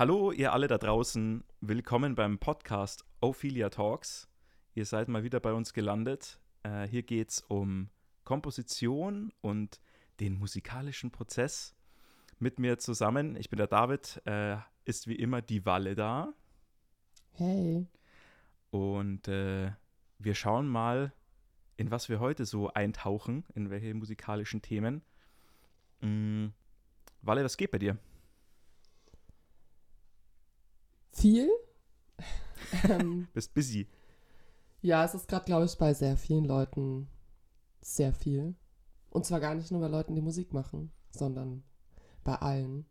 Hallo, ihr alle da draußen. Willkommen beim Podcast Ophelia Talks. Ihr seid mal wieder bei uns gelandet. Äh, hier geht es um Komposition und den musikalischen Prozess. Mit mir zusammen, ich bin der David, äh, ist wie immer die Walle da. Hey. Und äh, wir schauen mal, in was wir heute so eintauchen, in welche musikalischen Themen. Mhm. Walle, was geht bei dir? Viel. ähm, Bist busy. ja, es ist gerade, glaube ich, bei sehr vielen Leuten sehr viel. Und zwar gar nicht nur bei Leuten, die Musik machen, sondern bei allen.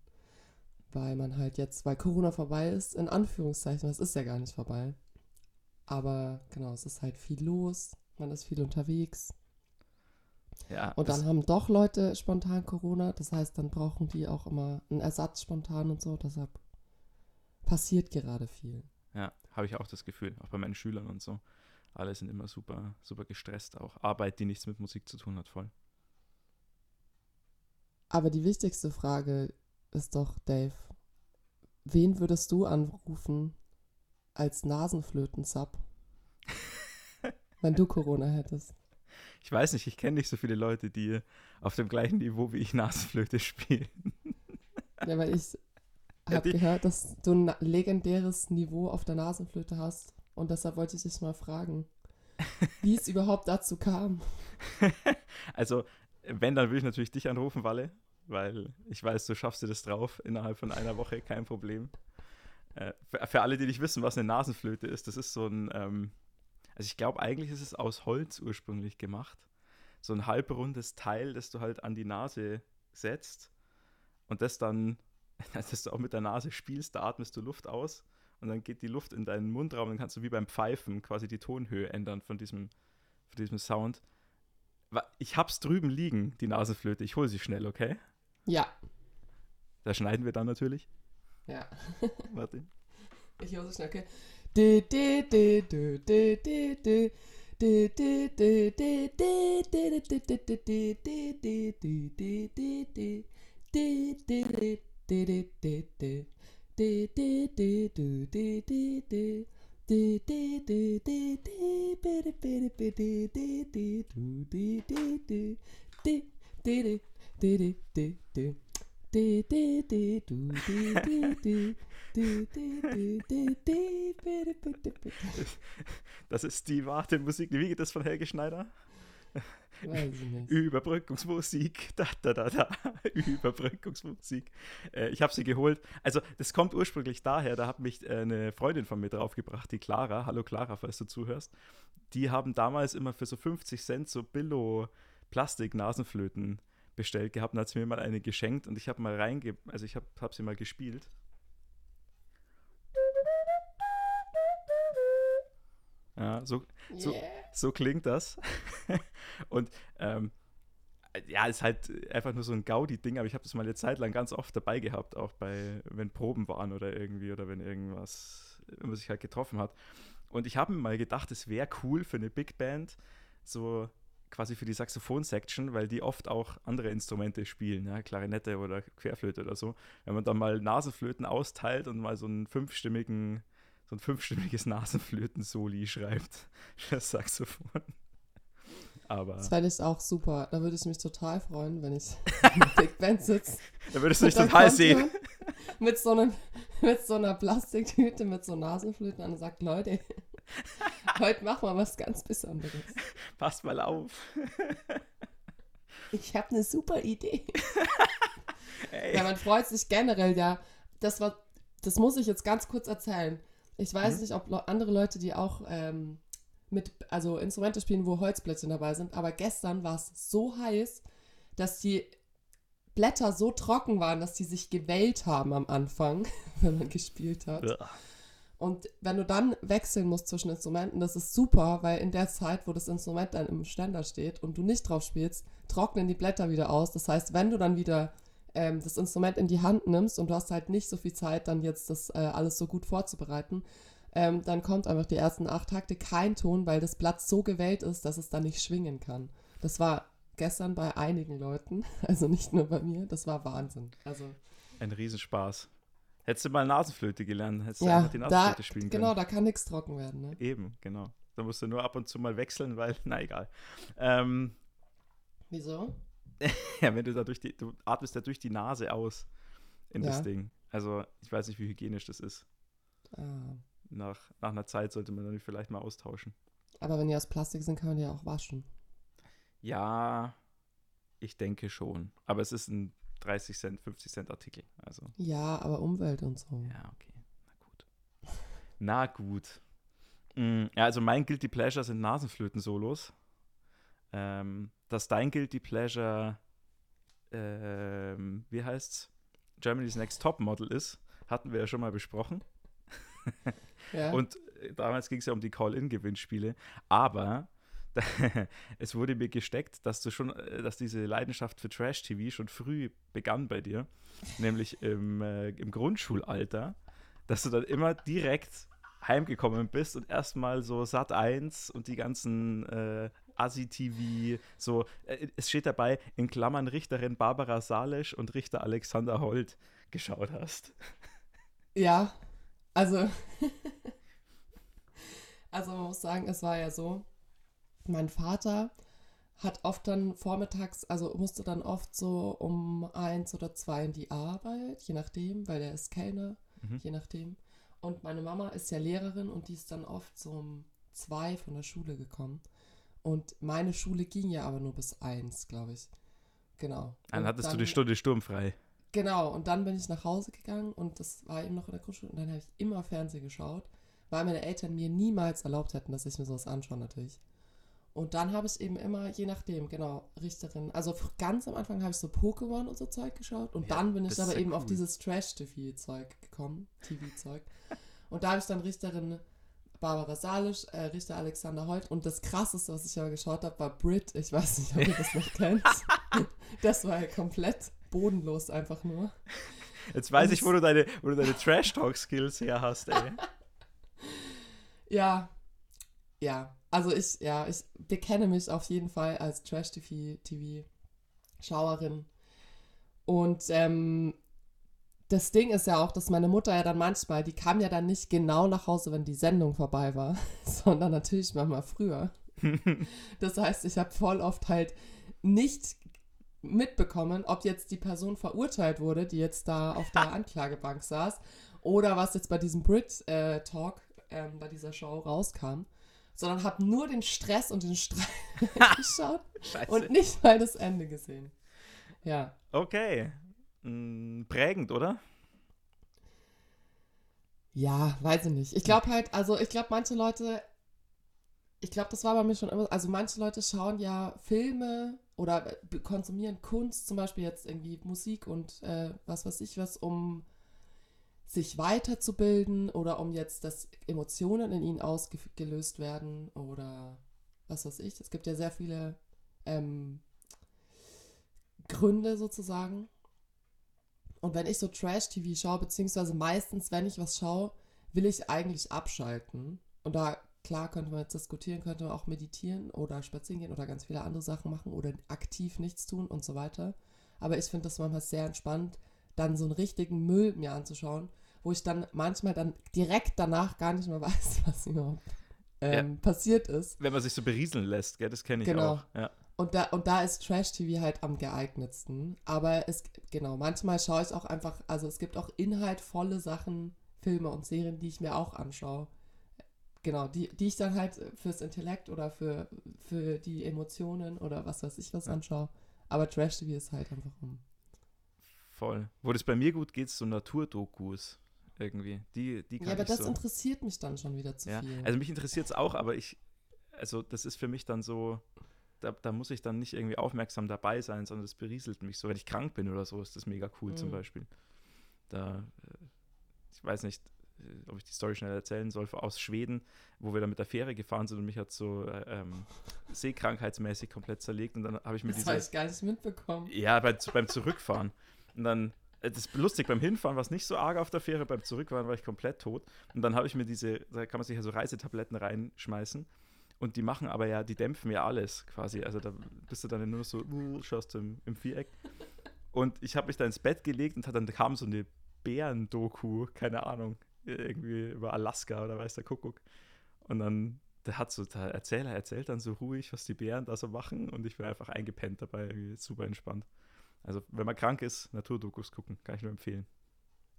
Weil man halt jetzt, weil Corona vorbei ist, in Anführungszeichen, es ist ja gar nicht vorbei. Aber genau, es ist halt viel los, man ist viel unterwegs. Ja, Und dann haben doch Leute spontan Corona, das heißt, dann brauchen die auch immer einen Ersatz spontan und so. Deshalb passiert gerade viel. Ja, habe ich auch das Gefühl, auch bei meinen Schülern und so. Alle sind immer super, super gestresst auch. Arbeit, die nichts mit Musik zu tun hat, voll. Aber die wichtigste Frage ist doch, Dave, wen würdest du anrufen als Nasenflöten-Sub, wenn du Corona hättest? Ich weiß nicht, ich kenne nicht so viele Leute, die auf dem gleichen Niveau wie ich Nasenflöte spielen. Ja, weil ich habe gehört, dass du ein legendäres Niveau auf der Nasenflöte hast. Und deshalb wollte ich dich mal fragen, wie es überhaupt dazu kam. Also, wenn, dann würde ich natürlich dich anrufen, Walle, weil ich weiß, du schaffst dir das drauf innerhalb von einer Woche, kein Problem. Äh, für, für alle, die nicht wissen, was eine Nasenflöte ist, das ist so ein, ähm, also ich glaube, eigentlich ist es aus Holz ursprünglich gemacht. So ein halbrundes Teil, das du halt an die Nase setzt und das dann, dass du auch mit der Nase spielst, da atmest du Luft aus und dann geht die Luft in deinen Mundraum und dann kannst du wie beim Pfeifen quasi die Tonhöhe ändern von diesem, von diesem Sound. Ich hab's drüben liegen, die Nasenflöte. Ich hole sie schnell, okay? Ja, Da schneiden wir dann natürlich. ja. Warte. Ich höre so schnell, okay? Das ist die wahre Musik. Wie geht das von Helge Schneider? Überbrückungsmusik. Da, da, da, da. Überbrückungsmusik. Äh, ich habe sie geholt. Also, das kommt ursprünglich daher. Da hat mich äh, eine Freundin von mir draufgebracht, die Clara. Hallo Clara, falls du zuhörst. Die haben damals immer für so 50 Cent so Billo-Plastik-Nasenflöten bestellt gehabt und hat sie mir mal eine geschenkt und ich habe mal reinge... Also, ich habe hab sie mal gespielt. Ja, so, so, Yeah. so klingt das. und ähm, ja, ist halt einfach nur so ein Gaudi-Ding, aber ich habe das mal eine Zeit lang ganz oft dabei gehabt, auch bei, wenn Proben waren oder irgendwie oder wenn irgendwas, wenn man sich halt getroffen hat. Und ich habe mir mal gedacht, es wäre cool für eine Big Band, so quasi für die Saxophon-Section, weil die oft auch andere Instrumente spielen, ja, Klarinette oder Querflöte oder so. Wenn man dann mal Nasenflöten austeilt und mal so einen fünfstimmigen so ein fünfstimmiges Nasenflöten-Soli schreibt das Saxophon. Aber Das fände ich auch super. Da würde ich mich total freuen, wenn ich der Big Band sitze. da würdest du dann total sehen. Mit so, einem, mit so einer Plastiktüte mit so Nasenflöten an und sagt, Leute, heute machen wir was ganz Besonderes. Passt mal auf. Ich habe eine super Idee. Ey. Ja, man freut sich generell, ja. Das war, das muss ich jetzt ganz kurz erzählen. Ich weiß Mhm. nicht, ob andere Leute, die auch ähm, mit, also Instrumente spielen, wo Holzblättchen dabei sind, aber gestern war es so heiß, dass die Blätter so trocken waren, dass die sich gewellt haben am Anfang, wenn man gespielt hat. Uah. Und wenn du dann wechseln musst zwischen Instrumenten, das ist super, weil in der Zeit, wo das Instrument dann im Ständer steht und du nicht drauf spielst, trocknen die Blätter wieder aus. Das heißt, wenn du dann wieder ähm, das Instrument in die Hand nimmst und du hast halt nicht so viel Zeit, dann jetzt das äh, alles so gut vorzubereiten, ähm, dann kommt einfach die ersten acht Takte kein Ton, weil das Blatt so gewellt ist, dass es dann nicht schwingen kann. Das war gestern bei einigen Leuten, also nicht nur bei mir, das war Wahnsinn. Also Ein Riesenspaß. Hättest du mal Nasenflöte gelernt, hättest du Ja, einfach die da, Nasenflöte spielen genau, können. da kann nichts trocken werden. Ne? Eben, genau. Da musst du nur ab und zu mal wechseln, weil, na egal. Ähm, Wieso? ja, wenn du da durch die, du atmest ja durch die Nase aus in das Ja. Ding. Also, ich weiß nicht, wie hygienisch das ist. Ah. Nach, nach einer Zeit sollte man dann vielleicht mal austauschen. Aber wenn die aus Plastik sind, kann man die ja auch waschen. Ja, ich denke schon. Aber es ist ein 30 Cent, 50 Cent Artikel. Also, Ja, aber Umwelt und so. ja, okay. Na gut. Na gut. Mm, Ja, also mein Guilty Pleasure sind Nasenflöten-Solos. Ähm, dass dein Guilty Pleasure, ähm, wie heißt's? Germany's Next Top Model ist, hatten wir ja schon mal besprochen. Ja. Und äh, damals ging es ja um die Call-In-Gewinnspiele. Aber es wurde mir gesteckt, dass du schon, äh, dass diese Leidenschaft für Trash-TV schon früh begann bei dir. Nämlich im, äh, im Grundschulalter, dass du dann immer direkt heimgekommen bist und erstmal so Sat 1 und die ganzen äh, Asi-TV, so, äh, es steht dabei, in Klammern Richterin Barbara Salisch und Richter Alexander Holt geschaut hast. Ja, also, also man muss sagen, es war ja so, mein Vater hat oft dann vormittags, also musste dann oft so um eins oder zwei in die Arbeit, je nachdem, weil er ist Kellner, Mhm. je nachdem. Und meine Mama ist ja Lehrerin und die ist dann oft so um zwei von der Schule gekommen. Und meine Schule ging ja aber nur bis eins, glaube ich. Genau. Dann hattest du die Stunde sturmfrei. Genau, und dann bin ich nach Hause gegangen und das war eben noch in der Grundschule und dann habe ich immer Fernsehen geschaut, weil meine Eltern mir niemals erlaubt hätten, dass ich mir sowas anschaue natürlich. Und dann habe ich eben immer, je nachdem, genau, Richterin, also ganz am Anfang habe ich so Pokémon und so Zeug geschaut und Ja, dann bin ich aber eben auf cool. dieses Trash-TV-Zeug gekommen, TV-Zeug. Und da habe ich dann Richterin Barbara Salisch, äh, Richter Alexander Holt und das krasseste, was ich aber geschaut habe, war Brit. Ich weiß nicht, ob ihr das noch kennt. Das war ja komplett bodenlos einfach nur. Jetzt weiß Und ich, wo du deine, wo du deine Trash-Talk-Skills her hast, ey. Ja, ja. Also ich, ja, ich bekenne mich auf jeden Fall als Trash-TV-Schauerin. Und ähm, das Ding ist ja auch, dass meine Mutter ja dann manchmal, die kam ja dann nicht genau nach Hause, wenn die Sendung vorbei war, sondern natürlich manchmal früher. Das heißt, ich habe voll oft halt nicht mitbekommen, ob jetzt die Person verurteilt wurde, die jetzt da auf der Anklagebank saß, oder was jetzt bei diesem Brit-Talk, ähm, bei dieser Show rauskam, sondern habe nur den Stress und den Streit geschaut Scheiße. und nicht mal das Ende gesehen. Ja. okay. Mm, prägend, oder? Ja, weiß ich nicht. Ich glaube halt, also ich glaube, manche Leute, ich glaube, das war bei mir schon immer, also manche Leute schauen ja Filme oder konsumieren Kunst, zum Beispiel jetzt irgendwie Musik und äh, was weiß ich was, um sich weiterzubilden oder um jetzt, dass Emotionen in ihnen ausgelöst werden oder was weiß ich. Es gibt ja sehr viele ähm, Gründe sozusagen. Und wenn ich so Trash-TV schaue, beziehungsweise meistens, wenn ich was schaue, will ich eigentlich abschalten. Und da, klar, könnte man jetzt diskutieren, könnte man auch meditieren oder spazieren gehen oder ganz viele andere Sachen machen oder aktiv nichts tun und so weiter. Aber ich finde das manchmal sehr entspannt, dann so einen richtigen Müll mir anzuschauen, wo ich dann manchmal dann direkt danach gar nicht mehr weiß, was überhaupt ähm, passiert ist. Wenn man sich so berieseln lässt, gell, das kenne ich Genau. auch. Ja. Und da, und da ist Trash-TV halt am geeignetsten. Aber es, genau, manchmal schaue ich auch einfach, also es gibt auch inhaltvolle Sachen, Filme und Serien, die ich mir auch anschaue. Genau, die, die ich dann halt fürs Intellekt oder für, für die Emotionen oder was weiß ich was anschaue. Aber Trash-TV ist halt einfach um. Voll. Wo das bei mir gut geht, so Naturdokus irgendwie. Die, die kann Ja, aber das so. interessiert mich dann schon wieder zu Ja. viel. Also mich interessiert es auch, aber ich, also das ist für mich dann so, da, da muss ich dann nicht irgendwie aufmerksam dabei sein, sondern das berieselt mich so. Wenn ich krank bin oder so, ist das mega cool zum Mhm. Beispiel. Da, äh, ich weiß nicht, äh, ob ich die Story schnell erzählen soll, aus Schweden, wo wir da mit der Fähre gefahren sind und mich hat so äh, ähm, seekrankheitsmäßig komplett zerlegt und dann habe ich mir das diese... ich gar nicht mitbekommen. Ja, bei, beim Zurückfahren. Und dann, das ist lustig, beim Hinfahren war es nicht so arg auf der Fähre, beim Zurückfahren war ich komplett tot. Und dann habe ich mir diese, da kann man sich ja so Reisetabletten reinschmeißen. Und die machen aber ja, die dämpfen ja alles quasi. Also da bist du dann nur so, uh, schaust du im, im Viereck. Und ich habe mich da ins Bett gelegt und dann kam so eine Bären-Doku, keine Ahnung, irgendwie über Alaska oder weiß der Kuckuck. Und dann, der hat so, der Erzähler erzählt dann so ruhig, was die Bären da so machen und ich bin einfach eingepennt dabei, super entspannt. Also, wenn man krank ist, Naturdokus gucken, kann ich nur empfehlen.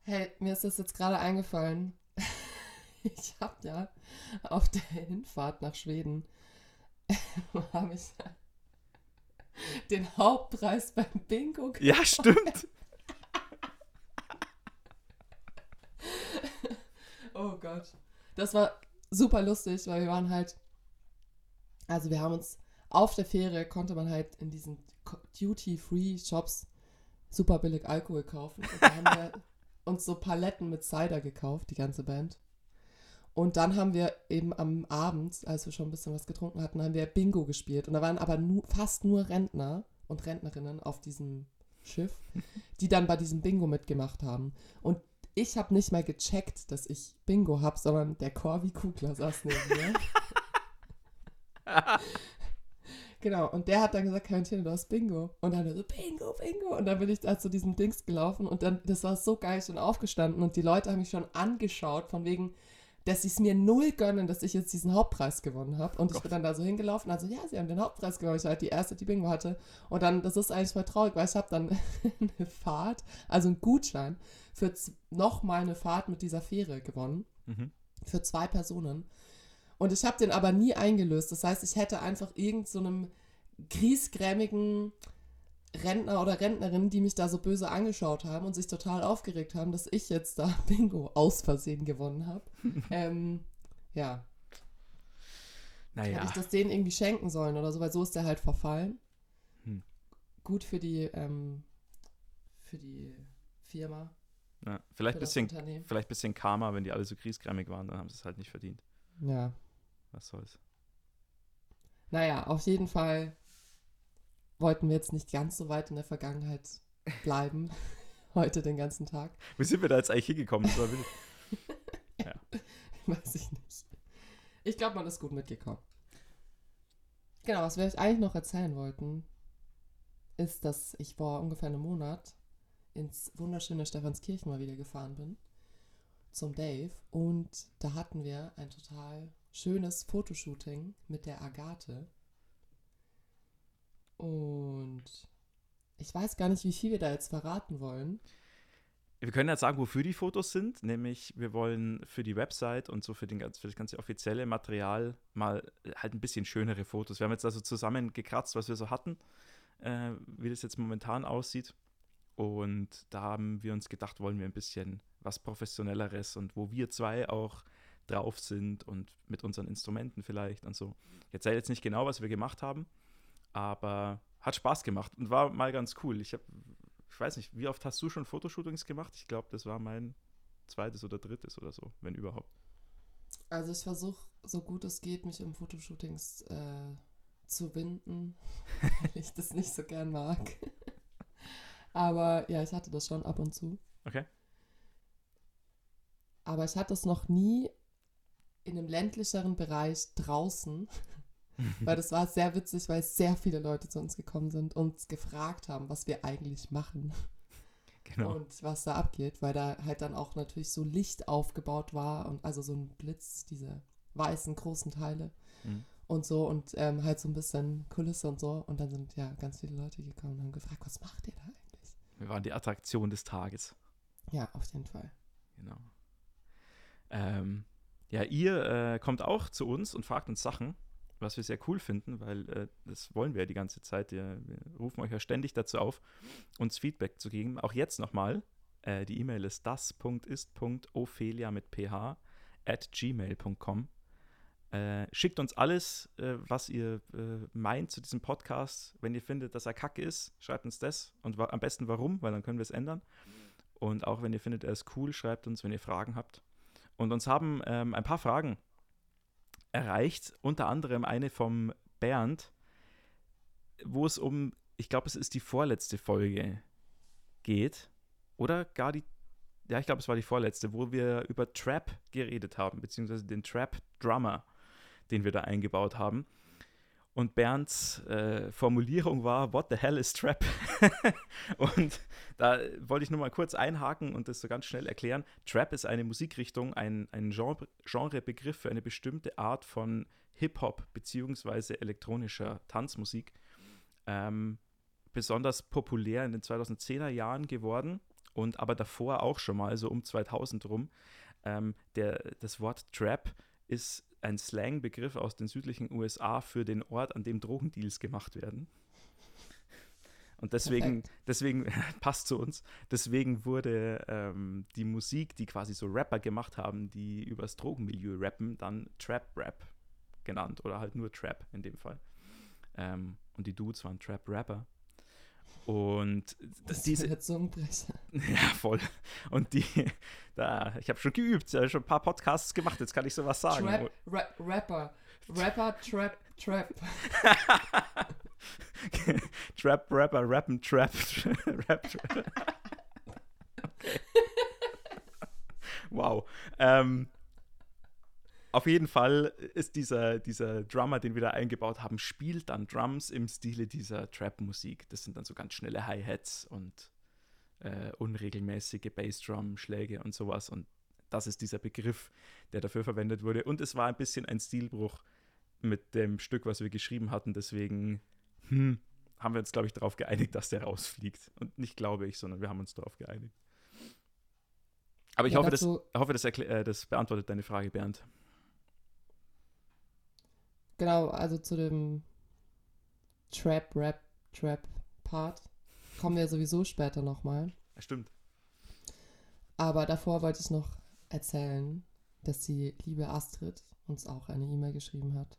Hey, mir ist das jetzt gerade eingefallen. Ich habe ja auf der Hinfahrt nach Schweden habe ich den Hauptpreis beim Bingo gewonnen. Ja, stimmt. Oh Gott. Das war super lustig, weil wir waren halt. Also, wir haben uns auf der Fähre konnte man halt in diesen Duty-Free-Shops super billig Alkohol kaufen. Und da haben wir uns so Paletten mit Cider gekauft, die ganze Band. Und dann haben wir eben am Abend, als wir schon ein bisschen was getrunken hatten, haben wir Bingo gespielt. Und da waren aber nu fast nur Rentner und Rentnerinnen auf diesem Schiff, die dann bei diesem Bingo mitgemacht haben. Und ich habe nicht mal gecheckt, dass ich Bingo habe, sondern der Corby Kugler saß neben mir. genau, und der hat dann gesagt, Quarantäne, du hast Bingo. Und dann so, Bingo, Bingo. Und dann bin ich da zu diesem Dings gelaufen und dann, das war so geil, ich bin aufgestanden und die Leute haben mich schon angeschaut, von wegen, dass sie es mir null gönnen, dass ich jetzt diesen Hauptpreis gewonnen habe. Und ich bin dann da so hingelaufen, also ja, sie haben den Hauptpreis gewonnen. Ich war halt die erste, die Bingo hatte. Und dann, das ist eigentlich voll traurig, weil ich habe dann eine Fahrt, also einen Gutschein für nochmal eine Fahrt mit dieser Fähre gewonnen. Mhm. Für zwei Personen. Und ich habe den aber nie eingelöst. Das heißt, ich hätte einfach irgendeinem so griesgrämigen Rentner oder Rentnerin, die mich da so böse angeschaut haben und sich total aufgeregt haben, dass ich jetzt da Bingo aus Versehen gewonnen habe. ähm, ja. Naja. Hätte ich das denen irgendwie schenken sollen oder so, weil so ist der halt verfallen. Hm. Gut für die, ähm, für die Firma. Ja, vielleicht bisschen, vielleicht bisschen Karma, wenn die alle so kriesgrämig waren, dann haben sie es halt nicht verdient. Ja. Was soll's. Naja, auf jeden Fall wollten wir jetzt nicht ganz so weit in der Vergangenheit bleiben. Heute den ganzen Tag. Wie sind wir da jetzt eigentlich hingekommen? Wild. Weiß ich nicht. Ich glaube, man ist gut mitgekommen. Genau, was wir euch eigentlich noch erzählen wollten, ist, dass ich vor ungefähr einem Monat ins wunderschöne Stephanskirchen mal wieder gefahren bin. Zum Dave. Und da hatten wir ein total schönes Fotoshooting mit der Agathe. Und ich weiß gar nicht, wie viel wir da jetzt verraten wollen. Wir können jetzt sagen, wofür die Fotos sind. Nämlich, wir wollen für die Website und so für, den, für das ganze offizielle Material mal halt ein bisschen schönere Fotos. Wir haben jetzt also zusammengekratzt, was wir so hatten, äh, wie das jetzt momentan aussieht. Und da haben wir uns gedacht, wollen wir ein bisschen was Professionelleres und wo wir zwei auch drauf sind und mit unseren Instrumenten vielleicht und so. Ich erzähle jetzt nicht genau, was wir gemacht haben, aber hat Spaß gemacht und war mal ganz cool. Ich habe, ich weiß nicht, wie oft hast du schon Fotoshootings gemacht? Ich glaube, das war mein zweites oder drittes oder so, wenn überhaupt. Also ich versuche, so gut es geht, mich um Fotoshootings äh, zu winden, weil ich das nicht so gern mag. Aber ja, ich hatte das schon ab und zu. Okay. Aber ich hatte es noch nie in einem ländlicheren Bereich draußen, weil das war sehr witzig, weil sehr viele Leute zu uns gekommen sind und uns gefragt haben, was wir eigentlich machen Genau. und was da abgeht, weil da halt dann auch natürlich so Licht aufgebaut war und also so ein Blitz, diese weißen großen Teile Mhm. und so und ähm, halt so ein bisschen Kulisse und so und dann sind ja ganz viele Leute gekommen und haben gefragt, was macht ihr da eigentlich? Wir waren die Attraktion des Tages. Ja, auf jeden Fall. Genau. Ähm, ja, ihr äh, kommt auch zu uns und fragt uns Sachen, was wir sehr cool finden, weil äh, das wollen wir ja die ganze Zeit. Wir, wir rufen euch ja ständig dazu auf, uns Feedback zu geben. Auch jetzt nochmal. Äh, die E-Mail ist das.ist.ophelia mit ph at gmail.com. Äh, schickt uns alles, äh, was ihr äh, meint zu diesem Podcast. Wenn ihr findet, dass er kacke ist, schreibt uns das und am besten warum, weil dann können wir es ändern. Und auch wenn ihr findet, er ist cool, schreibt uns, wenn ihr Fragen habt. Und uns haben ähm, ein paar Fragen erreicht, unter anderem eine vom Bernd, wo es um, ich glaube, es ist die vorletzte Folge geht. Oder gar die, ja, ich glaube, es war die vorletzte, wo wir über Trap geredet haben, beziehungsweise den Trap Drummer, den wir da eingebaut haben. Und Bernds äh, Formulierung war, What the hell is Trap? und da wollte ich nur mal kurz einhaken und das so ganz schnell erklären. Trap ist eine Musikrichtung, ein, ein Genre, Genrebegriff für eine bestimmte Art von Hip-Hop bzw. elektronischer Tanzmusik. Ähm, besonders populär in den 2010er Jahren geworden und aber davor auch schon mal, so um 2000 rum. Ähm, der, das Wort Trap ist ein Slangbegriff aus den südlichen USA für den Ort, an dem Drogendeals gemacht werden. Und deswegen, deswegen passt zu uns. Deswegen wurde ähm, die Musik, die quasi so Rapper gemacht haben, die übers Drogenmilieu rappen, dann Trap Rap genannt oder halt nur Trap in dem Fall. Ähm, und die Dudes waren Trap Rapper. Und das diese ist Zungenbrecher. Ja, voll. Und die, da, ich habe schon geübt, ja, schon ein paar Podcasts gemacht, jetzt kann ich sowas sagen. Trap, Ra Rapper, Rapper, Trap, Trap. Trap, Rapper, Rappen, Trap, Rap, Trap. Okay. Wow. Ähm, auf jeden Fall ist dieser, dieser Drummer, den wir da eingebaut haben, spielt dann Drums im Stile dieser Trap-Musik. Das sind dann so ganz schnelle Hi-Hats und äh, unregelmäßige Bassdrum-Schläge und sowas. Und das ist dieser Begriff, der dafür verwendet wurde. Und es war ein bisschen ein Stilbruch mit dem Stück, was wir geschrieben hatten. Deswegen hm, haben wir uns, glaube ich, darauf geeinigt, dass der rausfliegt. Und nicht glaube ich, sondern wir haben uns darauf geeinigt. Aber ich ja, hoffe, das, hoffe das, äh, das beantwortet deine Frage, Bernd. Genau, also zu dem Trap, Rap, Trap Part kommen wir sowieso später nochmal. Ja, stimmt. Aber davor wollte ich noch erzählen, dass die liebe Astrid uns auch eine E-Mail geschrieben hat.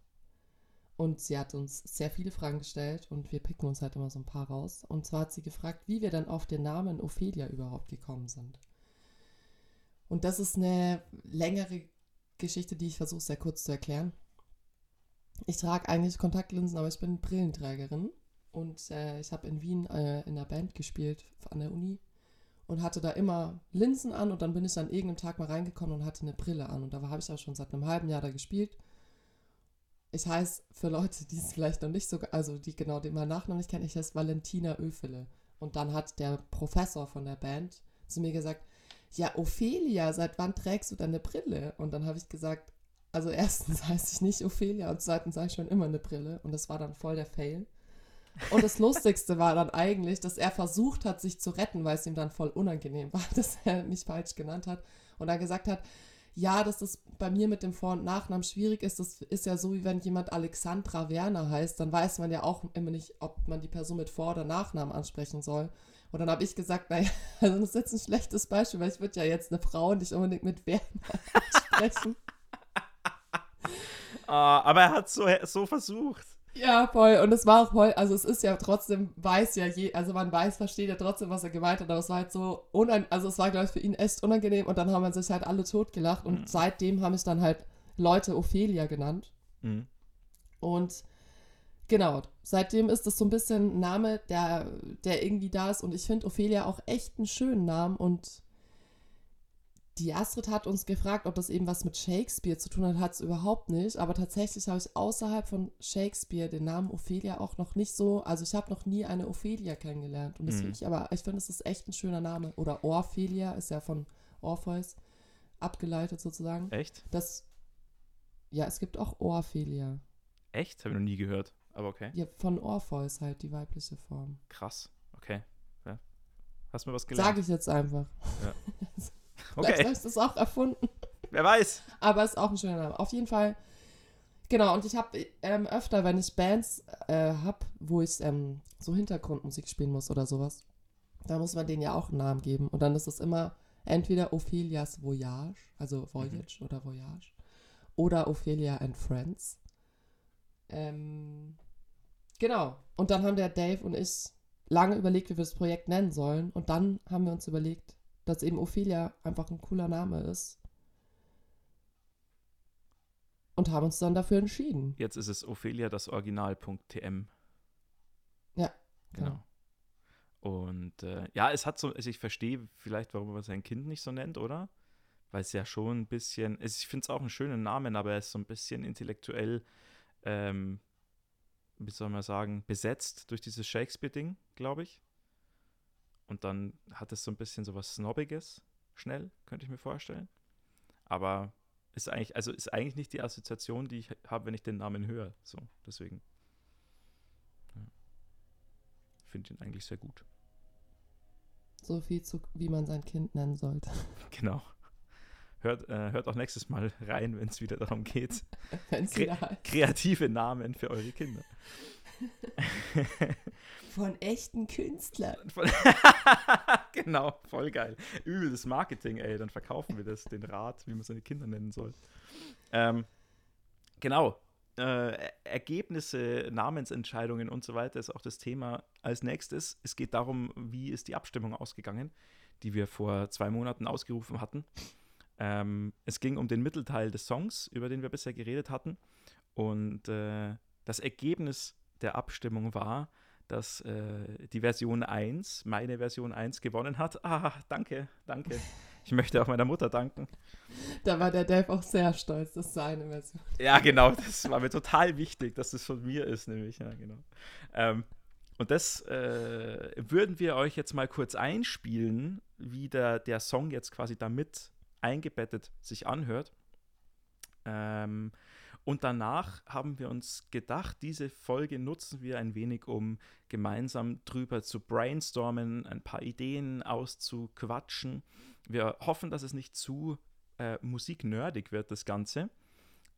Und sie hat uns sehr viele Fragen gestellt und wir picken uns halt immer so ein paar raus. Und zwar hat sie gefragt, wie wir dann auf den Namen Ophelia überhaupt gekommen sind. Und das ist eine längere Geschichte, die ich versuche sehr kurz zu erklären. Ich trage eigentlich Kontaktlinsen, aber ich bin Brillenträgerin. Und äh, ich habe in Wien äh, in der Band gespielt an der Uni und hatte da immer Linsen an und dann bin ich an irgendeinem Tag mal reingekommen und hatte eine Brille an. Und da habe ich auch schon seit einem halben Jahr da gespielt. Ich heiße für Leute, die es vielleicht noch nicht so, also die genau den meinen Nachnamen nicht kennen, ich heiße Valentina Öfele. Und dann hat der Professor von der Band zu mir gesagt, ja, Ophelia, seit wann trägst du deine Brille? Und dann habe ich gesagt, also erstens heiße ich nicht Ophelia und zweitens sage ich schon immer eine Brille und das war dann voll der Fail. Und das Lustigste war dann eigentlich, dass er versucht hat, sich zu retten, weil es ihm dann voll unangenehm war, dass er mich falsch genannt hat und dann gesagt hat, ja, dass das bei mir mit dem Vor- und Nachnamen schwierig ist, das ist ja so, wie wenn jemand Alexandra Werner heißt, dann weiß man ja auch immer nicht, ob man die Person mit Vor- oder Nachnamen ansprechen soll. Und dann habe ich gesagt, naja, also das ist jetzt ein schlechtes Beispiel, weil ich würde ja jetzt eine Frau nicht unbedingt mit Werner ansprechen. Uh, aber er hat so, so versucht. Ja, voll. Und es war auch voll, also es ist ja trotzdem, weiß ja je, also man weiß, versteht ja trotzdem, was er gemeint hat, aber es war halt so unangenehm, also es war, glaube ich, für ihn echt unangenehm und dann haben wir sich halt alle totgelacht und mhm. seitdem haben es dann halt Leute Ophelia genannt. Mhm. Und genau, seitdem ist es so ein bisschen ein Name, der, der irgendwie da ist und ich finde Ophelia auch echt einen schönen Namen und die Astrid hat uns gefragt, ob das eben was mit Shakespeare zu tun hat, hat es überhaupt nicht. Aber tatsächlich habe ich außerhalb von Shakespeare den Namen Ophelia auch noch nicht so, also ich habe noch nie eine Ophelia kennengelernt. Und das mhm. finde ich aber, ich finde, es ist echt ein schöner Name. Oder Orphelia ist ja von Orpheus abgeleitet sozusagen. Echt? Das, ja, es gibt auch Orphelia. Echt? Habe ich noch nie gehört. Aber okay. Ja, von Orpheus halt, die weibliche Form. Krass. Okay. Ja. Hast du mir was gelernt? Sag ich jetzt einfach. Ja. Okay. Vielleicht hast du es auch erfunden. Wer weiß. Aber es ist auch ein schöner Name. Auf jeden Fall. Genau, und ich habe ähm, öfter, wenn ich Bands äh, habe, wo ich ähm, so Hintergrundmusik spielen muss oder sowas, da muss man denen ja auch einen Namen geben. Und dann ist es immer entweder Ophelias Voyage, also Voyage mhm. oder Voyage, oder Ophelia and Friends. Ähm, genau. Und dann haben der Dave und ich lange überlegt, wie wir das Projekt nennen sollen. Und dann haben wir uns überlegt, dass eben Ophelia einfach ein cooler Name ist. Und haben uns dann dafür entschieden. Jetzt ist es Ophelia das Original.tm. Ja, genau. genau. Und äh, ja, es hat so, also ich verstehe vielleicht, warum man sein Kind nicht so nennt, oder? Weil es ja schon ein bisschen, ich finde es auch einen schönen Namen, aber er ist so ein bisschen intellektuell ähm, wie soll man sagen, besetzt durch dieses Shakespeare-Ding, glaube ich. Und dann hat es so ein bisschen so was Snobbiges, schnell, könnte ich mir vorstellen. Aber ist eigentlich, also ist eigentlich nicht die Assoziation, die ich habe, wenn ich den Namen höre. So, deswegen. Ja. Finde ihn eigentlich sehr gut. So viel zu, wie man sein Kind nennen sollte. Genau. Hört, äh, hört auch nächstes Mal rein, wenn es wieder darum geht. Kre kreative Namen für eure Kinder. Von echten Künstlern. Genau, voll geil. Übles Marketing, ey. Dann verkaufen wir das, den Rat, wie man seine Kinder nennen soll. Ähm, genau. Äh, Ergebnisse, Namensentscheidungen und so weiter ist auch das Thema als nächstes. Es geht darum, wie ist die Abstimmung ausgegangen, die wir vor zwei Monaten ausgerufen hatten. Ähm, es ging um den Mittelteil des Songs, über den wir bisher geredet hatten. Und äh, das Ergebnis der Abstimmung war, dass äh, die Version 1, meine Version 1, gewonnen hat. Ah, danke, danke. Ich möchte auch meiner Mutter danken. Da war der Dave auch sehr stolz, das ist seine Version. Ja, genau, das war mir total wichtig, dass das von mir ist, nämlich, ja, genau. Ähm, und das äh, würden wir euch jetzt mal kurz einspielen, wie der, der Song jetzt quasi damit eingebettet sich anhört. Ähm, und danach haben wir uns gedacht, diese Folge nutzen wir ein wenig, um gemeinsam drüber zu brainstormen, ein paar Ideen auszuquatschen. Wir hoffen, dass es nicht zu äh, musiknerdig wird, das Ganze.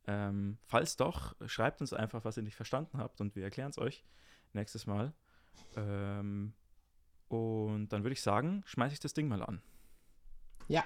Ähm, falls doch, schreibt uns einfach, was ihr nicht verstanden habt und wir erklären es euch nächstes Mal. Ähm, und dann würde ich sagen, schmeiße ich das Ding mal an. Ja.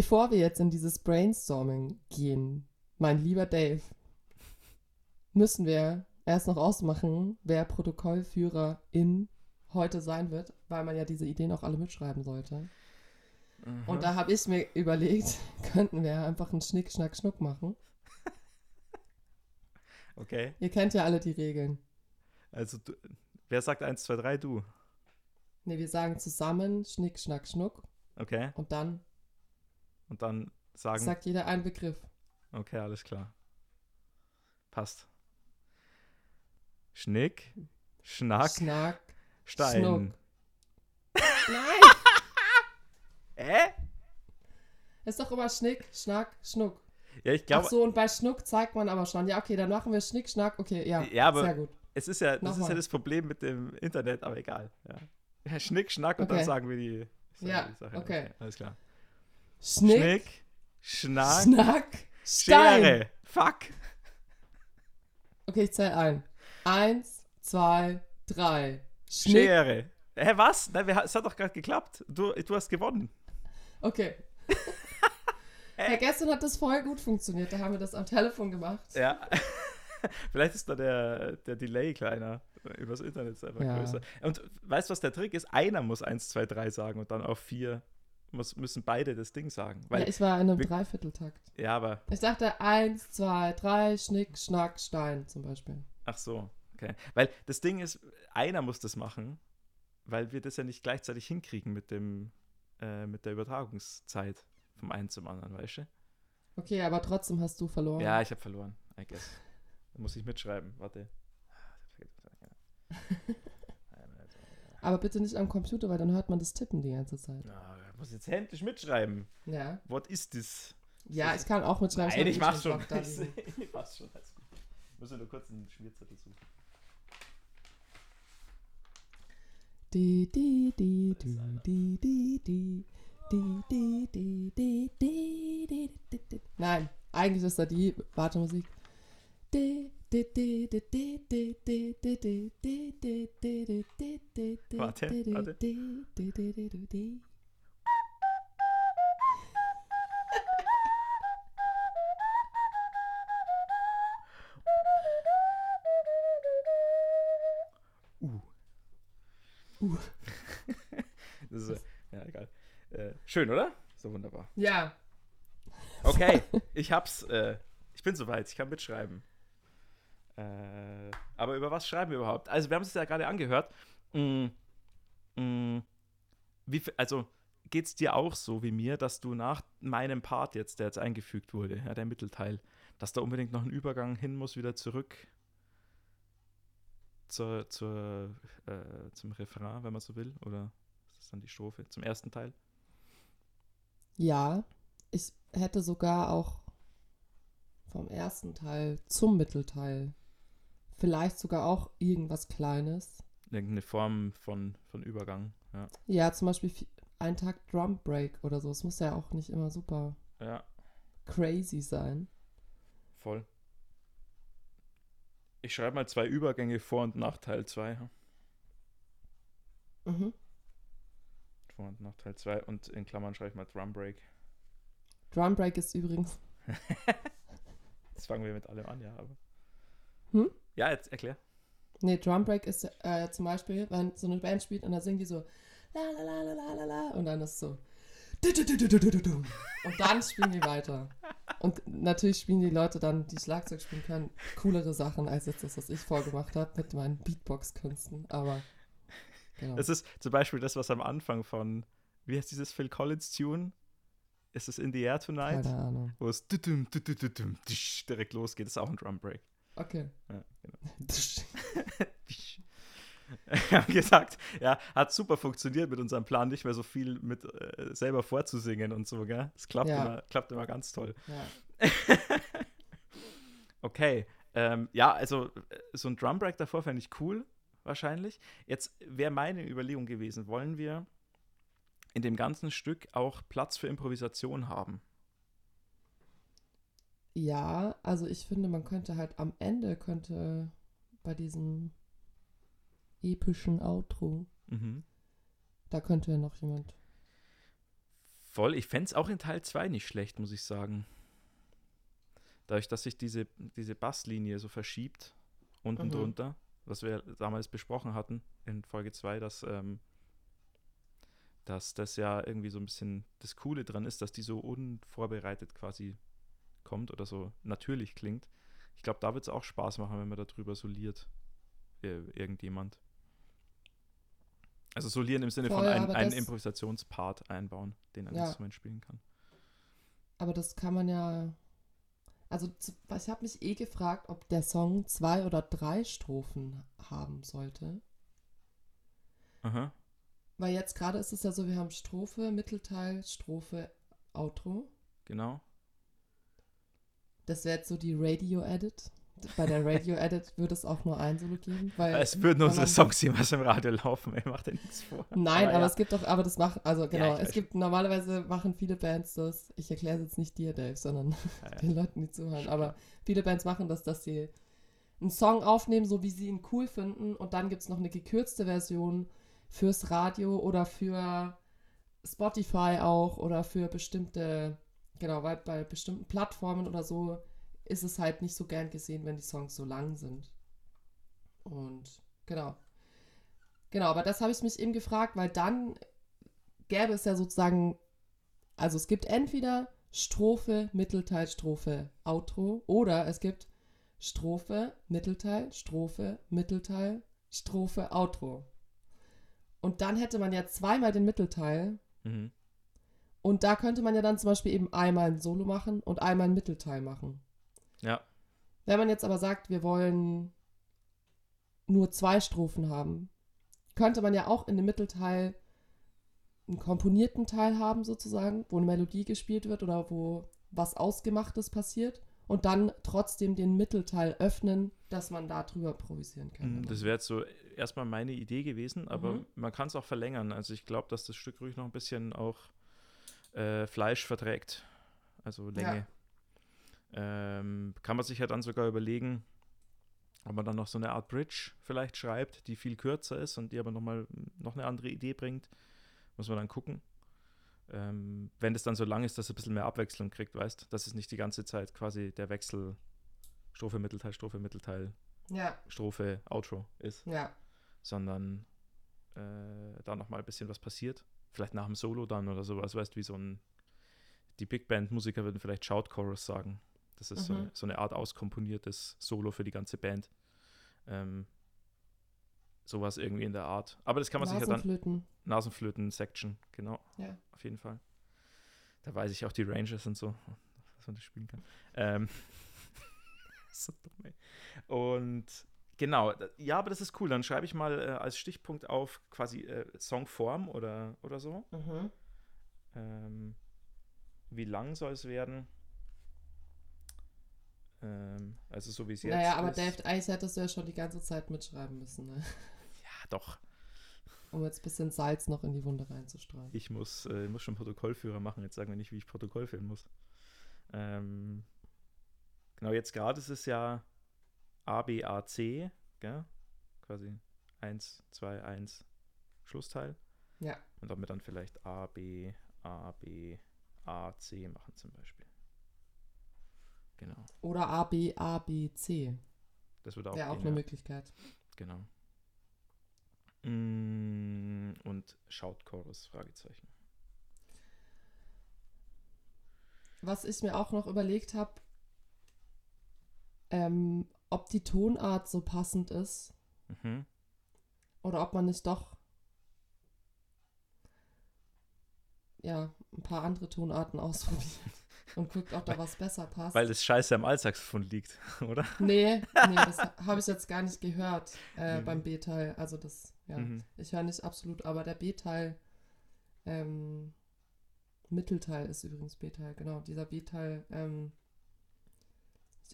Bevor wir jetzt in dieses Brainstorming gehen, mein lieber Dave, müssen wir erst noch ausmachen, wer Protokollführerin heute sein wird, weil man ja diese Ideen auch alle mitschreiben sollte. Und da habe ich mir überlegt, könnten wir einfach einen Schnick, Schnack, Schnuck machen. Okay, Ihr kennt ja alle die Regeln. also du, wer sagt 1, 2, 3, du? Nee, wir sagen zusammen Schnick, Schnack, Schnuck Okay. und dann Und dann sagen. sagt jeder einen Begriff. Okay, alles klar. Passt. Schnick, Schnack, Schnack. Stein. Schnuck. Nein! Äh? Ist doch immer Schnick, Schnack, Schnuck. Ja, ich Ach glaube, so, und bei Schnuck zeigt man aber schon. Ja, okay, dann machen wir Schnick, Schnack. Okay, ja. Ja, aber- Sehr gut. es ist ja, das ist Nochmal. ja das Problem mit dem Internet, aber egal. Ja. Schnick, Schnack und dann Okay. sagen wir die, sagen Ja, die Sache. okay. Alles klar. Schnick, Schnick, Schnack, Schnack, Stein. Schere. Fuck. Okay, ich zähle ein. Eins, zwei, drei. Schnick. Schere. Hä, was? Nein, wir, es hat doch gerade geklappt. Du, du hast gewonnen. Okay. ja, gestern hat das voll gut funktioniert. Da haben wir das am Telefon gemacht. Ja. Vielleicht ist da der, der Delay kleiner. Übers Internet ist einfach Ja. größer. Und weißt du, was der Trick ist? Einer muss 1, 2, 3 sagen und dann auf 4 muss, müssen beide das Ding sagen. Weil, ja, ich war in einem wir- Dreivierteltakt. ja, aber, Ich dachte eins, zwei, drei, Schnick, Schnack, Stein zum Beispiel. ach so, okay. Weil das Ding ist, einer muss das machen, weil wir das ja nicht gleichzeitig hinkriegen mit dem, äh, mit der Übertragungszeit vom einen zum anderen, weißt du? Okay, aber trotzdem hast du verloren. Ja, ich habe verloren, I guess. Da muss ich mitschreiben, warte. Aber bitte nicht am Computer, weil dann hört man das Tippen die ganze Zeit. Ja, ich muss jetzt händisch mitschreiben. Ja. Was ist this? Ja, ich kann auch mitschreiben. Nein, ich, ich mach's schon. Ich, ich mach's schon, alles gut. Müssen wir nur kurz einen Schmierzettel suchen. Die, die, die, die, die, die, Nein, eigentlich ist da die Wartemusik. Warte, warte. Uh. Das ist, ja, egal. Äh, schön, oder? So wunderbar. Ja, Okay, ich hab's. Äh, ich bin soweit. Ich kann mitschreiben. Äh, aber über was schreiben wir überhaupt? Also, wir haben es ja gerade angehört. Mm, mm, wie, also, geht's dir auch so wie mir, dass du nach meinem Part jetzt, der jetzt eingefügt wurde, ja, der Mittelteil, dass da unbedingt noch ein Übergang hin muss, wieder zurück zur, zur, äh, zum Refrain, wenn man so will? Oder ist das dann die Strophe? Zum ersten Teil? ja. Ich hätte sogar auch vom ersten Teil zum Mittelteil vielleicht sogar auch irgendwas Kleines. Irgendeine Form von, von Übergang, ja. Ja, zum Beispiel ein Tag Drum Break oder so. Es muss ja auch nicht immer super Ja, crazy sein. voll. Ich schreibe mal zwei Übergänge vor und nach Teil 2. Mhm. Vor und nach Teil 2 und in Klammern schreibe ich mal Drum Break. Drum Break ist übrigens. Jetzt fangen wir mit allem an, ja, aber. Hm? Ja, jetzt erklär. Nee, Drum Break ist äh, zum Beispiel, wenn so eine Band spielt und dann singen die so la la la la la la und dann ist so du, du, du. und dann spielen die weiter. Und natürlich spielen die Leute dann, die Schlagzeug spielen können, coolere Sachen als jetzt das, was ich vorgemacht habe mit meinen Beatbox-Künsten. Aber genau. Das ist zum Beispiel das, was am Anfang von, wie heißt dieses Phil Collins Tune? Ist es In the Air Tonight? Keine Ahnung. Wo es düdüm, düdüm, düdüm, direkt losgeht. Ist auch ein Drum Break. Okay. Ja, genau. Haben gesagt, ja, hat super funktioniert mit unserem Plan, nicht mehr so viel mit äh, selber vorzusingen und so, gell? Das klappt, Ja. immer, klappt immer ganz toll. Ja. Okay, ähm, ja, also äh, so ein Drumbreak davor fände ich cool, wahrscheinlich. Jetzt wäre meine Überlegung gewesen, wollen wir in dem ganzen Stück auch Platz für Improvisation haben? ja, also ich finde, man könnte halt am Ende könnte bei diesem epischen Outro, Mhm. da könnte noch jemand. Voll, ich fände es auch in Teil 2 nicht schlecht, muss ich sagen. Dadurch, dass sich diese, diese Basslinie so verschiebt, unten Mhm. drunter, was wir damals besprochen hatten in Folge 2, dass, ähm, dass das ja irgendwie so ein bisschen das Coole dran ist, dass die so unvorbereitet quasi kommt oder so natürlich klingt. Ich glaube, da wird es auch Spaß machen, wenn man darüber soliert. Äh, irgendjemand. Also solieren im Sinne Voll, von ein, einen Improvisationspart einbauen, den ein Ja. Instrument spielen kann. Aber das kann man ja. Also, ich habe mich eh gefragt, ob der Song zwei oder drei Strophen haben sollte. Aha. Weil jetzt gerade ist es ja so, wir haben Strophe, Mittelteil, Strophe, Outro. Genau. Das wäre jetzt so die Radio-Edit. Bei der Radio-Edit würde es auch nur ein Solo geben. Weil, Es würden unsere Songs jemals im Radio laufen, ey, mach dir nichts vor. Nein, aber, ja. es gibt doch, aber das macht, also genau, ich es weiß gibt, normalerweise machen viele Bands das, ich erkläre es jetzt nicht dir, Dave, sondern Ja, ja. den Leuten, die zuhören, aber viele Bands machen das, dass sie einen Song aufnehmen, so wie sie ihn cool finden und dann gibt es noch eine gekürzte Version fürs Radio oder für Spotify auch oder für bestimmte, genau, weil bei bestimmten Plattformen oder so ist es halt nicht so gern gesehen, wenn die Songs so lang sind. Und genau. Genau, aber das habe ich mich eben gefragt, weil dann gäbe es ja sozusagen, also es gibt entweder Strophe, Mittelteil, Strophe, Outro oder es gibt Strophe, Mittelteil, Strophe, Mittelteil, Strophe, Outro. Und dann hätte man ja zweimal den Mittelteil Mhm. und da könnte man ja dann zum Beispiel eben einmal ein Solo machen und einmal ein Mittelteil machen. Ja. Wenn man jetzt aber sagt, wir wollen nur zwei Strophen haben, könnte man ja auch in dem Mittelteil einen komponierten Teil haben, sozusagen, wo eine Melodie gespielt wird oder wo was Ausgemachtes passiert und dann trotzdem den Mittelteil öffnen, dass man da drüber improvisieren kann. Mhm, Das wäre jetzt so erstmal meine Idee gewesen, aber Mhm. man kann es auch verlängern. Also ich glaube, dass das Stück ruhig noch ein bisschen auch äh, Fleisch verträgt. Also Länge. Ähm, kann man sich ja dann sogar überlegen, ob man dann noch so eine Art Bridge vielleicht schreibt, die viel kürzer ist und die aber nochmal noch eine andere Idee bringt. Muss man dann gucken. Ähm, wenn das dann so lang ist, dass es ein bisschen mehr Abwechslung kriegt, weißt dass es nicht die ganze Zeit quasi der Wechsel Strophe, Mittelteil, Strophe, Mittelteil, ja, Strophe, Outro ist ja, sondern äh, da nochmal ein bisschen was passiert. Vielleicht nach dem Solo dann oder sowas, weißt du, wie so ein. Die Big Band-Musiker würden vielleicht Shout Chorus sagen. Das ist so, Mhm. eine, so eine Art auskomponiertes Solo für die ganze Band. Ähm, sowas irgendwie in der Art. Aber das kann man sich ja dann. Nasenflöten. Nasenflöten-Section, genau. Ja. Auf jeden Fall. Da weiß ich auch die Ranges und so, dass man das spielen kann. Ähm, so dumm, ey. Und genau, ja, aber das ist cool. Dann schreibe ich mal äh, als Stichpunkt auf quasi äh, Songform oder, oder so. Mhm. Ähm, wie lang soll es werden? Ähm, also so wie es jetzt Naja, aber ist. Dave, eigentlich hättest du ja schon die ganze Zeit mitschreiben müssen, ne? Ja, doch. um jetzt ein bisschen Salz noch in die Wunde reinzustreuen. Ich muss, äh, muss schon Protokollführer machen. Jetzt sagen wir nicht, wie ich Protokoll führen muss. Ähm, genau, jetzt gerade ist es ja A, B, A, C, gell? Quasi 1, 2, 1 Schlussteil. Ja. Und damit dann vielleicht A, B, A, B, A, C machen zum Beispiel. Genau. Oder A, B, A, B, C. Das wird auch, Wäre auch gehen, eine ja. Möglichkeit. Genau. Mm, und schaut Chorus, Fragezeichen. Was ich mir auch noch überlegt habe, ähm, ob die Tonart so passend ist Mhm. oder ob man nicht doch ja, ein paar andere Tonarten ausprobiert und guckt, ob da was besser passt. Weil das Scheiße am Altsaxophon liegt, oder? nee, nee, das habe ich jetzt gar nicht gehört äh, Mhm. beim B-Teil. Also das, ja, Mhm. ich höre nicht absolut, aber der B-Teil, ähm, Mittelteil ist übrigens B-Teil, genau. Dieser B-Teil, ähm,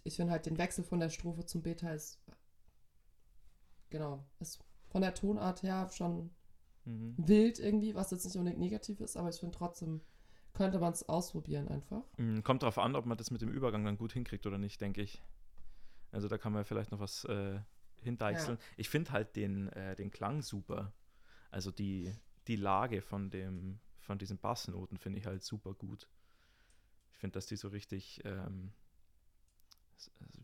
ich finde halt den Wechsel von der Strophe zum B-Teil ist, genau, ist von der Tonart her schon Mhm. wild irgendwie, was jetzt nicht unbedingt negativ ist, aber ich finde trotzdem, könnte man es ausprobieren einfach. Mm, Kommt darauf an, ob man das mit dem Übergang dann gut hinkriegt oder nicht, denke ich. Also da kann man vielleicht noch was äh, hindeichseln. Ich finde halt den, äh, den Klang super. Also die, die Lage von dem, von diesen Bassnoten finde ich halt super gut. Ich finde, dass die so richtig, ähm,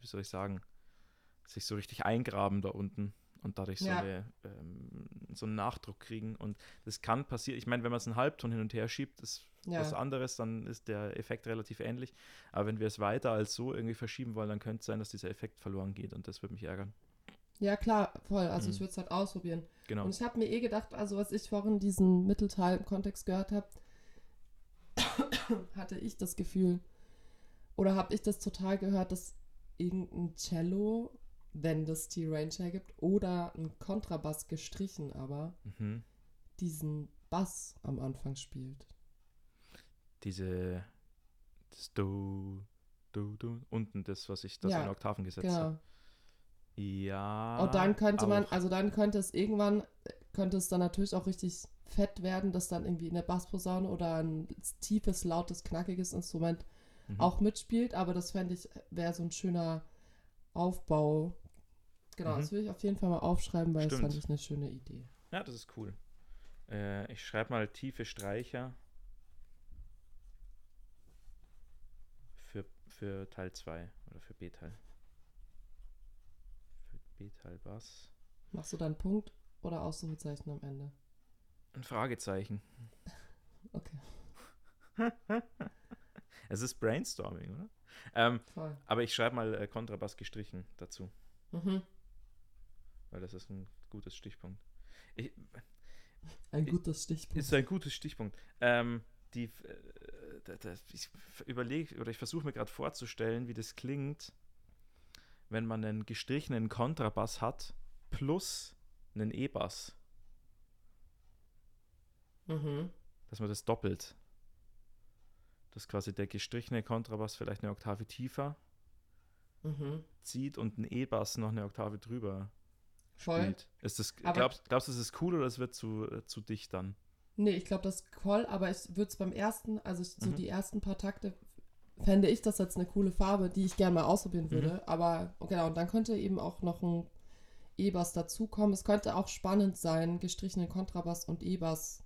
wie soll ich sagen, sich so richtig eingraben da unten und dadurch so, Ja. eine, ähm, so einen Nachdruck kriegen. Und das kann passieren. Ich meine, wenn man es einen Halbton hin und her schiebt, ist Ja. was anderes, dann ist der Effekt relativ ähnlich. Aber wenn wir es weiter als so irgendwie verschieben wollen, dann könnte es sein, dass dieser Effekt verloren geht und das würde mich ärgern. Ja, klar, voll. Also Mhm. ich würde es halt ausprobieren. Genau. Und ich habe mir eh gedacht, also was ich vorhin diesen Mittelteil im Kontext gehört habe, hatte ich das Gefühl, oder habe ich das total gehört, dass irgendein Cello, wenn das T-Range hergibt, oder ein Kontrabass gestrichen, aber Mhm. diesen Bass am Anfang spielt. Diese, das Do, Do, Do, unten das, was ich da Ja, in Oktaven gesetzt Genau. habe. Ja. Und dann könnte man, also dann könnte es irgendwann, könnte es dann natürlich auch richtig fett werden, dass dann irgendwie eine Bassposaune oder ein tiefes, lautes, knackiges Instrument Mhm. auch mitspielt, aber das fände ich, wäre so ein schöner Aufbau. Genau, Mhm. das will ich auf jeden Fall mal aufschreiben, weil das Stimmt. fand ich eine schöne Idee. Ja, das ist cool. Äh, ich schreibe mal tiefe Streicher für, Teil 2 oder für B-Teil. Für B-Teil Bass. Machst du dann Punkt oder Ausrufezeichen am Ende? Ein Fragezeichen. Okay, Es ist Brainstorming, oder? Ähm, voll. aber ich schreibe mal äh, Kontrabass gestrichen dazu, Mhm. weil das ist ein gutes Stichpunkt. Ich, Ein Ich- gutes Stichpunkt. Ist ein gutes Stichpunkt. Ähm, die, äh, da, da, ich überlege oder ich versuche mir gerade vorzustellen, wie das klingt, wenn man einen gestrichenen Kontrabass hat plus einen E-Bass, Mhm. dass man das doppelt. Dass quasi der gestrichene Kontrabass vielleicht eine Oktave tiefer Mhm. zieht und ein E-Bass noch eine Oktave drüber Voll. spielt. Ist das, glaubst, glaubst du, das ist cool oder es wird zu, äh, zu dicht dann? Nee, ich glaube, das ist voll, aber ich würde es beim ersten, also so Mhm. die ersten paar Takte, fände ich das jetzt eine coole Farbe, die ich gerne mal ausprobieren Mhm. würde. Aber genau, und dann könnte eben auch noch ein E-Bass dazukommen. Es könnte auch spannend sein, gestrichenen Kontrabass und E-Bass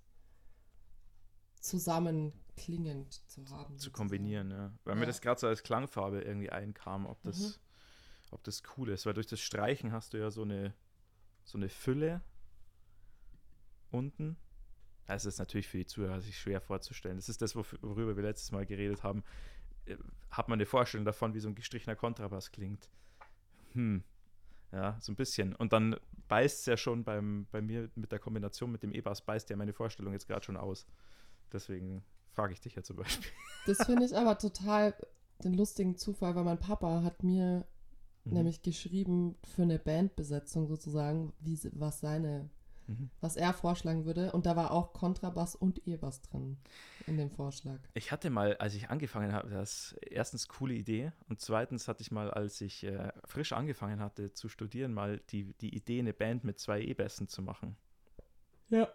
zusammen klingend zu haben. zu kombinieren, ja. Weil mir Ja. das gerade so als Klangfarbe irgendwie einkam, ob das, Mhm. ob das cool ist. Weil durch das Streichen hast du ja so eine, so eine Fülle unten. Das ist natürlich für die Zuhörer sich schwer vorzustellen. Das ist das, worüber wir letztes Mal geredet haben. Äh, Hat man eine Vorstellung davon, wie so ein gestrichener Kontrabass klingt? Hm. Ja, so ein bisschen. Und dann beißt es ja schon beim, bei mir mit der Kombination mit dem E-Bass, beißt ja meine Vorstellung jetzt gerade schon aus. Deswegen frage ich dich ja zum Beispiel. Das finde ich aber total den lustigen Zufall, weil mein Papa hat mir Mhm. nämlich geschrieben für eine Bandbesetzung sozusagen, wie, was seine Mhm. was er vorschlagen würde. Und da war auch Kontrabass und E-Bass drin in dem Vorschlag. Ich hatte mal, als ich angefangen habe, das erstens coole Idee und zweitens hatte ich mal, als ich äh, frisch angefangen hatte zu studieren, mal die, die Idee, eine Band mit zwei E-Bässen zu machen. Ja.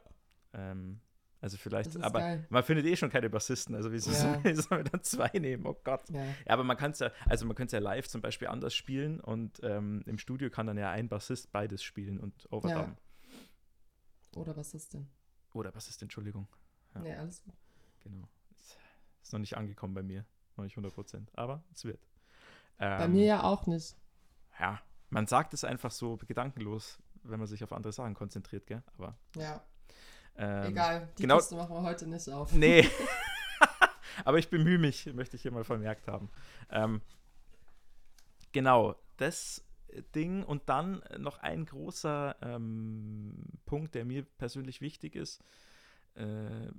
Ähm, also vielleicht, aber geil. man findet eh schon keine Bassisten, also wieso Ja. soll, soll man dann zwei nehmen? Oh Gott. Ja. Ja, aber man kann es ja, also man könnte es ja live zum Beispiel anders spielen und ähm, im Studio kann dann ja ein Bassist beides spielen und overdubben. Oder was ist denn? Oder Bassist, Entschuldigung. Ja. Nee, alles gut. Genau. Ist, ist noch nicht angekommen bei mir. Noch nicht 100 Prozent. Aber es wird. Bei Ähm, mir ja auch nicht. Ja, man sagt es einfach so gedankenlos, wenn man sich auf andere Sachen konzentriert, gell? Aber Ja, ähm, egal. Die genau- Kiste machen wir heute nicht auf. Nee. Aber ich bemühe mich, möchte ich hier mal vermerkt haben. Ähm, genau, das Ding und dann noch ein großer ähm, Punkt, der mir persönlich wichtig ist. Äh,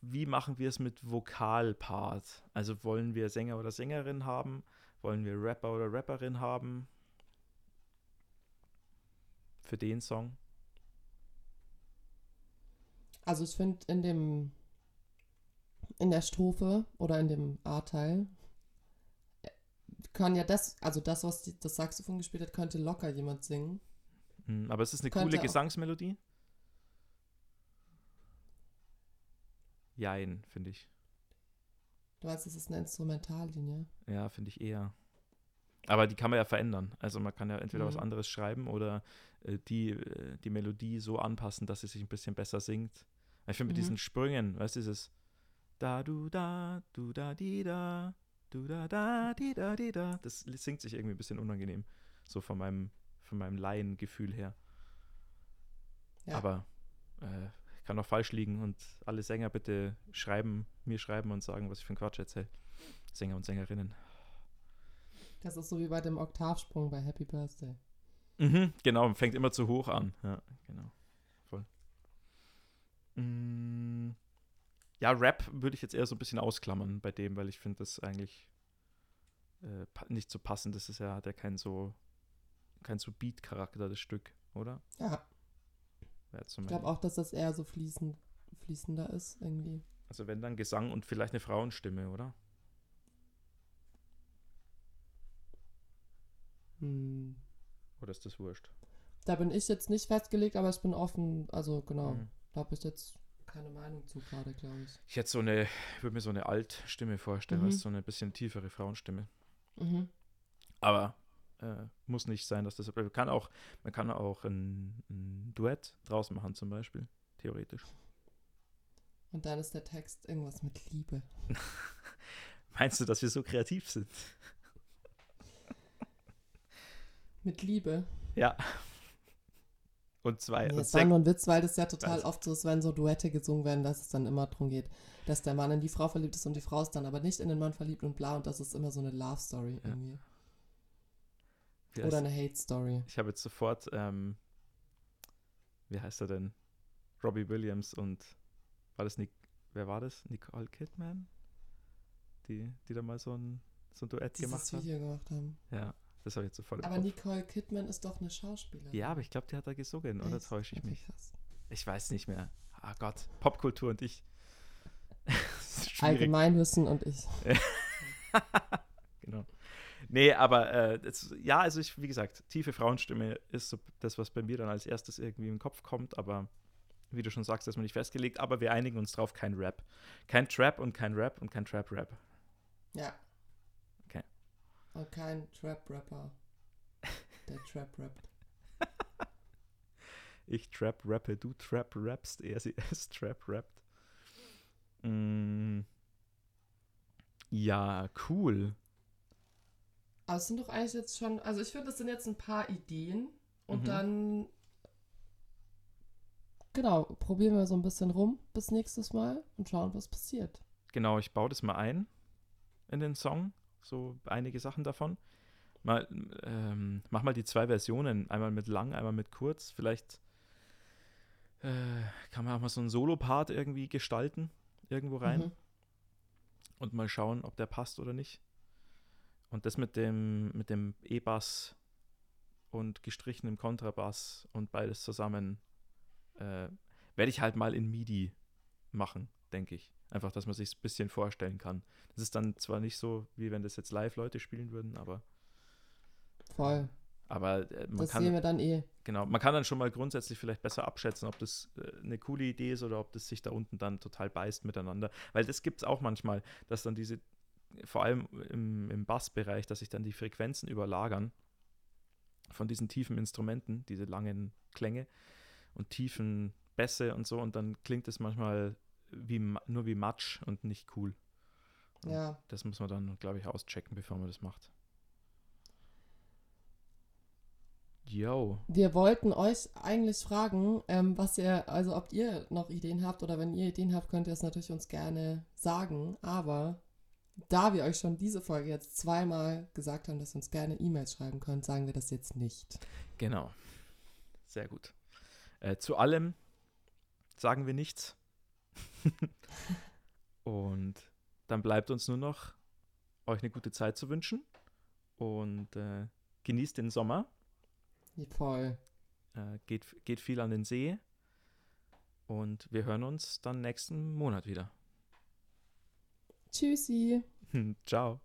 wie machen wir es mit Vokalpart? Also wollen wir Sänger oder Sängerin haben? Wollen wir Rapper oder Rapperin haben? Für den Song? Also ich finde in dem in der Strophe oder in dem A-Teil kann ja das, also das, was die, das Saxophon gespielt hat, könnte locker jemand singen. Hm, aber es ist eine Könnte coole Gesangsmelodie. Jein, finde ich. Du weißt, das ist eine Instrumentallinie. Ja, finde ich eher. Aber die kann man ja verändern. Also man kann ja entweder was Mhm. anderes schreiben oder äh, die, äh, die Melodie so anpassen, dass sie sich ein bisschen besser singt. Ich finde mit Mhm. diesen Sprüngen, weißt du, dieses da du da, du da di da, du da da di da di da, das singt sich irgendwie ein bisschen unangenehm. So von meinem, von meinem Laiengefühl her. Ja. Aber äh, kann auch falsch liegen und alle Sänger bitte schreiben, mir schreiben und sagen, was ich für einen Quatsch erzähle. Sänger und Sängerinnen. Das ist so wie bei dem Oktavsprung bei Happy Birthday. Mhm, genau, fängt immer zu hoch an. Ja, genau. Ja, Rap würde ich jetzt eher so ein bisschen ausklammern bei dem, weil ich finde das eigentlich äh, nicht so passend. Das ist ja, hat ja kein so, kein so Beat-Charakter, das Stück, oder? Ja. Ich glaube auch, dass das eher so fließend, fließender ist, irgendwie. Also wenn dann Gesang und vielleicht eine Frauenstimme, oder? Hm. Oder ist das wurscht? Da bin ich jetzt nicht festgelegt, aber ich bin offen. Also genau, mhm. da habe ich jetzt keine Meinung zu gerade, glaube ich. Ich hätte so eine, würde mir so eine Altstimme vorstellen, mhm. was so eine bisschen tiefere Frauenstimme. Mhm. Aber äh, muss nicht sein, dass das. Man kann auch, man kann auch ein, ein Duett draus machen, zum Beispiel. Theoretisch. Und dann ist der Text irgendwas mit Liebe. Meinst du, dass wir so kreativ sind? Mit Liebe. Ja. Und zwei. Nee, das war nur ein Witz, weil das ja total oft so ist, wenn so Duette gesungen werden, dass es dann immer darum geht, dass der Mann in die Frau verliebt ist und die Frau ist dann aber nicht in den Mann verliebt und bla und das ist immer so eine Love Story ja. irgendwie. Oder eine Hate Story. Ich habe jetzt sofort, ähm, wie heißt er denn? Robbie Williams und war das Nick, wer war das? Nicole Kidman? Die, die da mal so ein, so ein Duett Dieses gemacht Video gemacht haben. Ja, das habe ich jetzt sofort Aber Nicole Kidman ist doch eine Schauspielerin. Ja, aber ich glaube, die hat da gesungen, Echt? oder täusche ich okay, mich? Krass. Ich weiß nicht mehr. Ah oh Gott, Popkultur und ich. Allgemeinwissen und ich. genau. Nee, aber äh, das, ja, also ich, wie gesagt, tiefe Frauenstimme ist so das, was bei mir dann als erstes irgendwie im Kopf kommt, aber wie du schon sagst, ist man nicht festgelegt, aber wir einigen uns drauf, kein Rap. Kein Trap und kein Rap und kein Trap-Rap. Ja. Und kein Trap-Rapper, der Trap-Rappt. ich Trap-Rappe, du Trap-Rappst, er sie es Trap-Rappt. Mm. Ja, cool. Aber es sind doch eigentlich jetzt schon, also ich finde, das sind jetzt ein paar Ideen und mhm. dann, genau, probieren wir so ein bisschen rum bis nächstes Mal und schauen, was passiert. Genau, ich baue das mal ein in den Song, so einige Sachen davon. Mal, ähm, mach mal die zwei Versionen, einmal mit lang, einmal mit kurz. Vielleicht äh, kann man auch mal so einen Solo-Part irgendwie gestalten, irgendwo rein. Mhm. Und mal schauen, ob der passt oder nicht. Und das mit dem, mit dem E-Bass und gestrichenem Kontrabass und beides zusammen äh, werde ich halt mal in MIDI machen, denke ich. Einfach, dass man sich ein bisschen vorstellen kann. Das ist dann zwar nicht so, wie wenn das jetzt live Leute spielen würden, aber. Voll. Aber äh, man das kann. sehen wir dann eh. Genau, man kann dann schon mal grundsätzlich vielleicht besser abschätzen, ob das äh, eine coole Idee ist oder ob das sich da unten dann total beißt miteinander. Weil das gibt es auch manchmal, dass dann diese vor allem im, im Bassbereich, dass sich dann die Frequenzen überlagern von diesen tiefen Instrumenten, diese langen Klänge und tiefen Bässe und so und dann klingt es manchmal wie, nur wie Matsch und nicht cool. Und ja. Das muss man dann, glaube ich, auschecken, bevor man das macht. Yo. Wir wollten euch eigentlich fragen, ähm, was ihr, also ob ihr noch Ideen habt oder wenn ihr Ideen habt, könnt ihr es natürlich uns gerne sagen. Aber da wir euch schon diese Folge jetzt zweimal gesagt haben, dass ihr uns gerne E-Mails schreiben könnt, sagen wir das jetzt nicht. Genau. Sehr gut. Äh, zu allem sagen wir nichts. Und dann bleibt uns nur noch, euch eine gute Zeit zu wünschen. Und äh, genießt den Sommer. Voll. Äh, geht, geht viel an den See. Und wir hören uns dann nächsten Monat wieder. Tschüssi. Ciao.